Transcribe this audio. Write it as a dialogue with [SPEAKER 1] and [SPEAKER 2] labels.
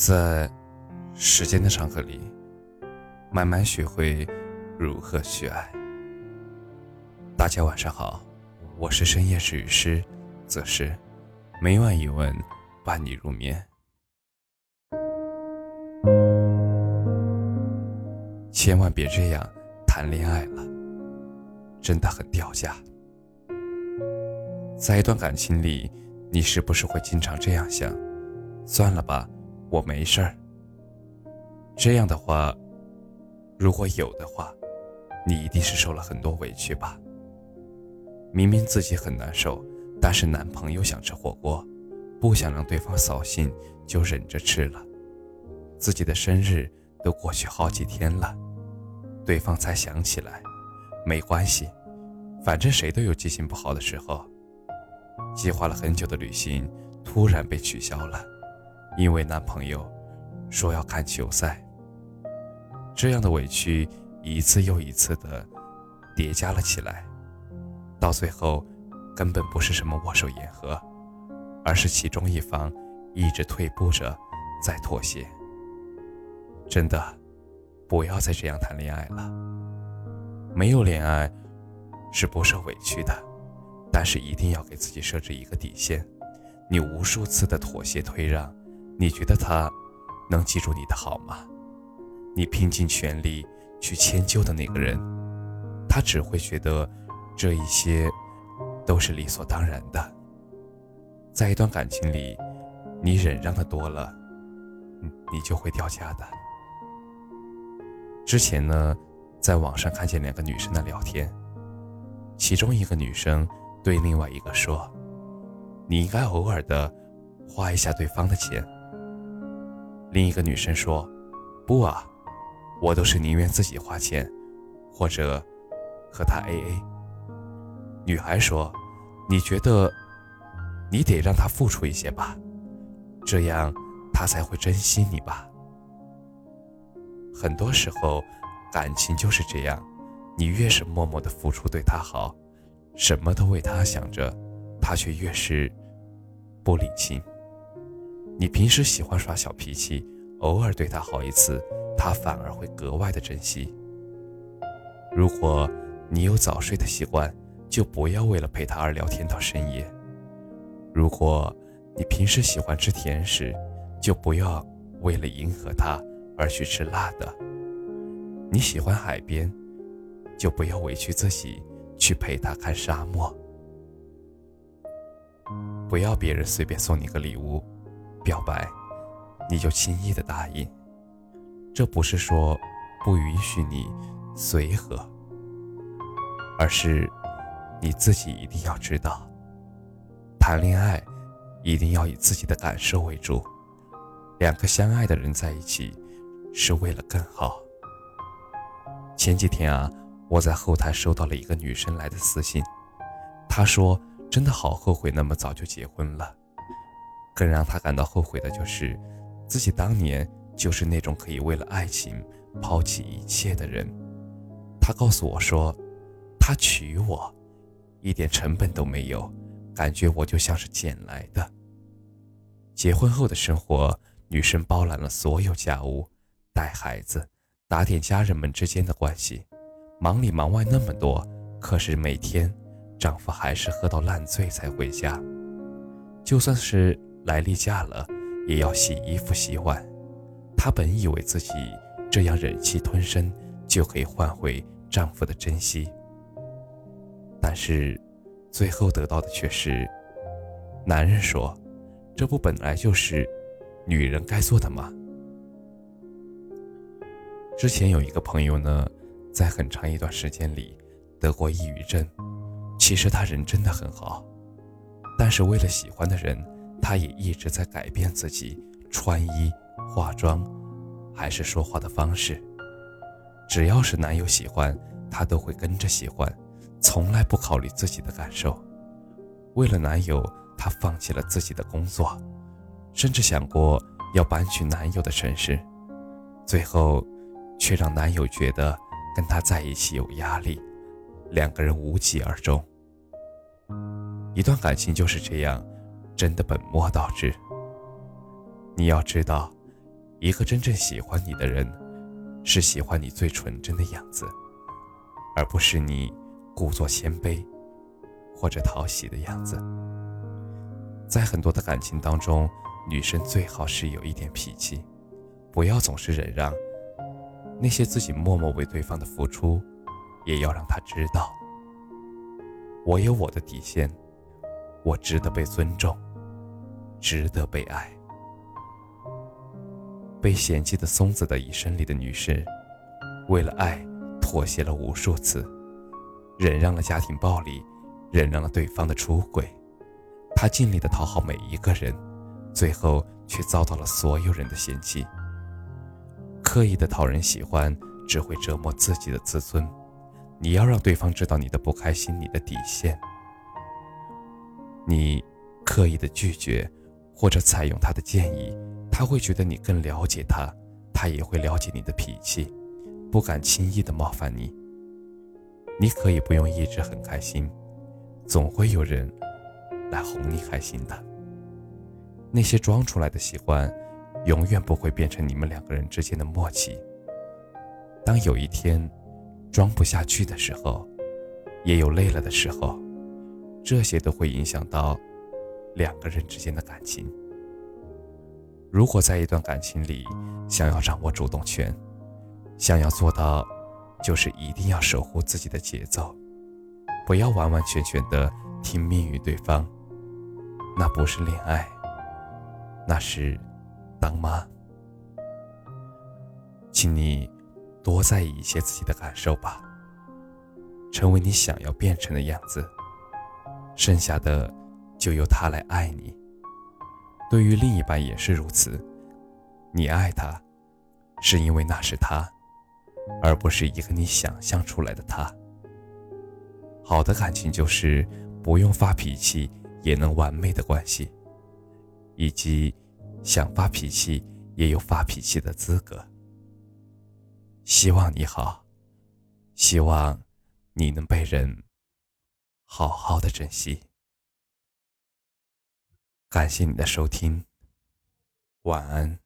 [SPEAKER 1] 在时间的长河里，慢慢学会如何去爱。大家晚上好，我是深夜治愈师，则是每晚一问伴你入眠。千万别这样谈恋爱了，真的很掉价。在一段感情里，你是不是会经常这样想？算了吧。我没事儿。这样的话，如果有的话，你一定是受了很多委屈吧？明明自己很难受，但是男朋友想吃火锅，不想让对方扫兴，就忍着吃了。自己的生日都过去好几天了，对方才想起来，没关系，反正谁都有记性不好的时候。计划了很久的旅行突然被取消了。因为男朋友说要看球赛，这样的委屈一次又一次的叠加了起来，到最后根本不是什么握手言和，而是其中一方一直退步着在妥协。真的，不要再这样谈恋爱了。没有恋爱是不受委屈的，但是一定要给自己设置一个底线。你无数次的妥协退让。你觉得他能记住你的好吗？你拼尽全力去迁就的那个人，他只会觉得这一些都是理所当然的。在一段感情里，你忍让的多了，你就会掉价的。之前呢，在网上看见两个女生的聊天，其中一个女生对另外一个说：“你应该偶尔的花一下对方的钱。”另一个女生说：“不啊，我都是宁愿自己花钱，或者和他 A A。”女孩说：“你觉得你得让他付出一些吧，这样他才会珍惜你吧？”很多时候，感情就是这样，你越是默默的付出对他好，什么都为他想着，他却越是不领情。你平时喜欢耍小脾气，偶尔对他好一次，他反而会格外的珍惜。如果你有早睡的习惯，就不要为了陪他而聊天到深夜。如果你平时喜欢吃甜食，就不要为了迎合他而去吃辣的。你喜欢海边，就不要委屈自己去陪他看沙漠。不要别人随便送你个礼物。表白，你就轻易的答应，这不是说不允许你随和，而是你自己一定要知道，谈恋爱一定要以自己的感受为主。两个相爱的人在一起，是为了更好。前几天啊，我在后台收到了一个女生来的私信，她说真的好后悔那么早就结婚了。更让他感到后悔的就是，自己当年就是那种可以为了爱情抛弃一切的人。他告诉我说，他娶我，一点成本都没有，感觉我就像是捡来的。结婚后的生活，女生包揽了所有家务，带孩子，打点家人们之间的关系，忙里忙外那么多，可是每天，丈夫还是喝到烂醉才回家，就算是。来例假了，也要洗衣服洗碗。她本以为自己这样忍气吞声就可以换回丈夫的珍惜，但是最后得到的却是，男人说：“这不本来就是女人该做的吗？”之前有一个朋友呢，在很长一段时间里得过抑郁症。其实他人真的很好，但是为了喜欢的人。她也一直在改变自己穿衣、化妆，还是说话的方式。只要是男友喜欢，她都会跟着喜欢，从来不考虑自己的感受。为了男友，她放弃了自己的工作，甚至想过要搬去男友的城市，最后却让男友觉得跟她在一起有压力，两个人无疾而终。一段感情就是这样。真的本末倒置。你要知道，一个真正喜欢你的人，是喜欢你最纯真的样子，而不是你故作谦卑或者讨喜的样子。在很多的感情当中，女生最好是有一点脾气，不要总是忍让。那些自己默默为对方的付出，也要让他知道，我有我的底线，我值得被尊重，值得被爱。被嫌弃的松子的一生里的女士，为了爱妥协了无数次，忍让了家庭暴力，忍让了对方的出轨，她尽力的讨好每一个人，最后却遭到了所有人的嫌弃。刻意的讨人喜欢，只会折磨自己的自尊。你要让对方知道你的不开心，你的底线。你刻意的拒绝，或者采用他的建议，他会觉得你更了解他，他也会了解你的脾气，不敢轻易的冒犯你。你可以不用一直很开心，总会有人来哄你开心的。那些装出来的喜欢。永远不会变成你们两个人之间的默契。当有一天装不下去的时候，也有累了的时候，这些都会影响到两个人之间的感情。如果在一段感情里想要掌握主动权，想要做到，就是一定要守护自己的节奏，不要完完全全的听命于对方。那不是恋爱，那是。当妈，请你多在意一些自己的感受吧，成为你想要变成的样子，剩下的就由他来爱你。对于另一半也是如此，你爱他，是因为那是他，而不是一个你想象出来的他。好的感情就是不用发脾气也能完美的关系，以及。想发脾气，也有发脾气的资格。希望你好，希望你能被人好好的珍惜。感谢你的收听，晚安。